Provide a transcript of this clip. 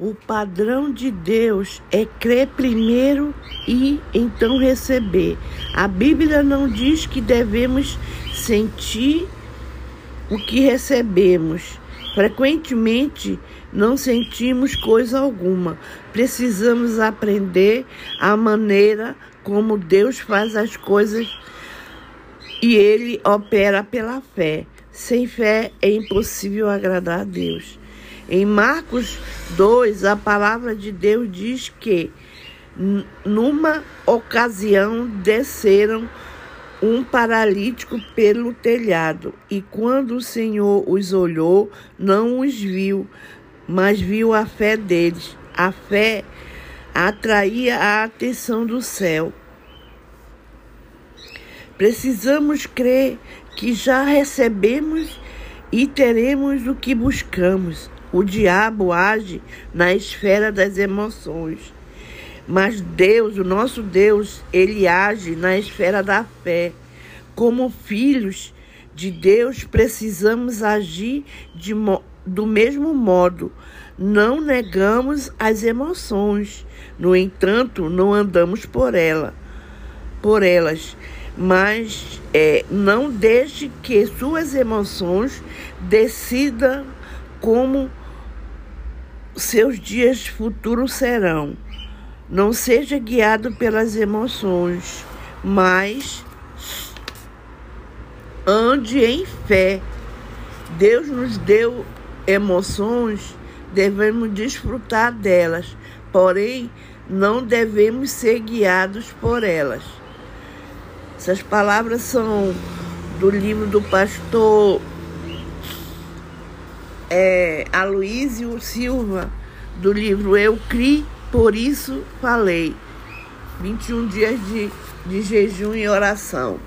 O padrão de Deus é crer primeiro e então receber. A Bíblia não diz que devemos sentir o que recebemos. Frequentemente não sentimos coisa alguma. Precisamos aprender a maneira como Deus faz as coisas e ele opera pela fé. Sem fé é impossível agradar a Deus. Em Marcos 2, a palavra de Deus diz que numa ocasião desceram um paralítico pelo telhado, e quando o Senhor os olhou, não os viu, mas viu a fé deles. A fé atraía a atenção do céu. Precisamos crer que já recebemos e teremos o que buscamos. O diabo age na esfera das emoções, mas Deus, o nosso Deus, ele age na esfera da fé. Como filhos de Deus, precisamos agir de, do mesmo modo. Não negamos as emoções, no entanto, não andamos por ela, por elas, mas é, não deixe que suas emoções decidam como seus dias futuros serão. Não seja guiado pelas emoções, mas ande em fé. Deus nos deu emoções, devemos desfrutar delas, porém não devemos ser guiados por elas. Essas palavras são do livro do pastor é, Aloísio Silva, do livro Eu Cri, por isso falei. 21 dias de, de jejum e oração.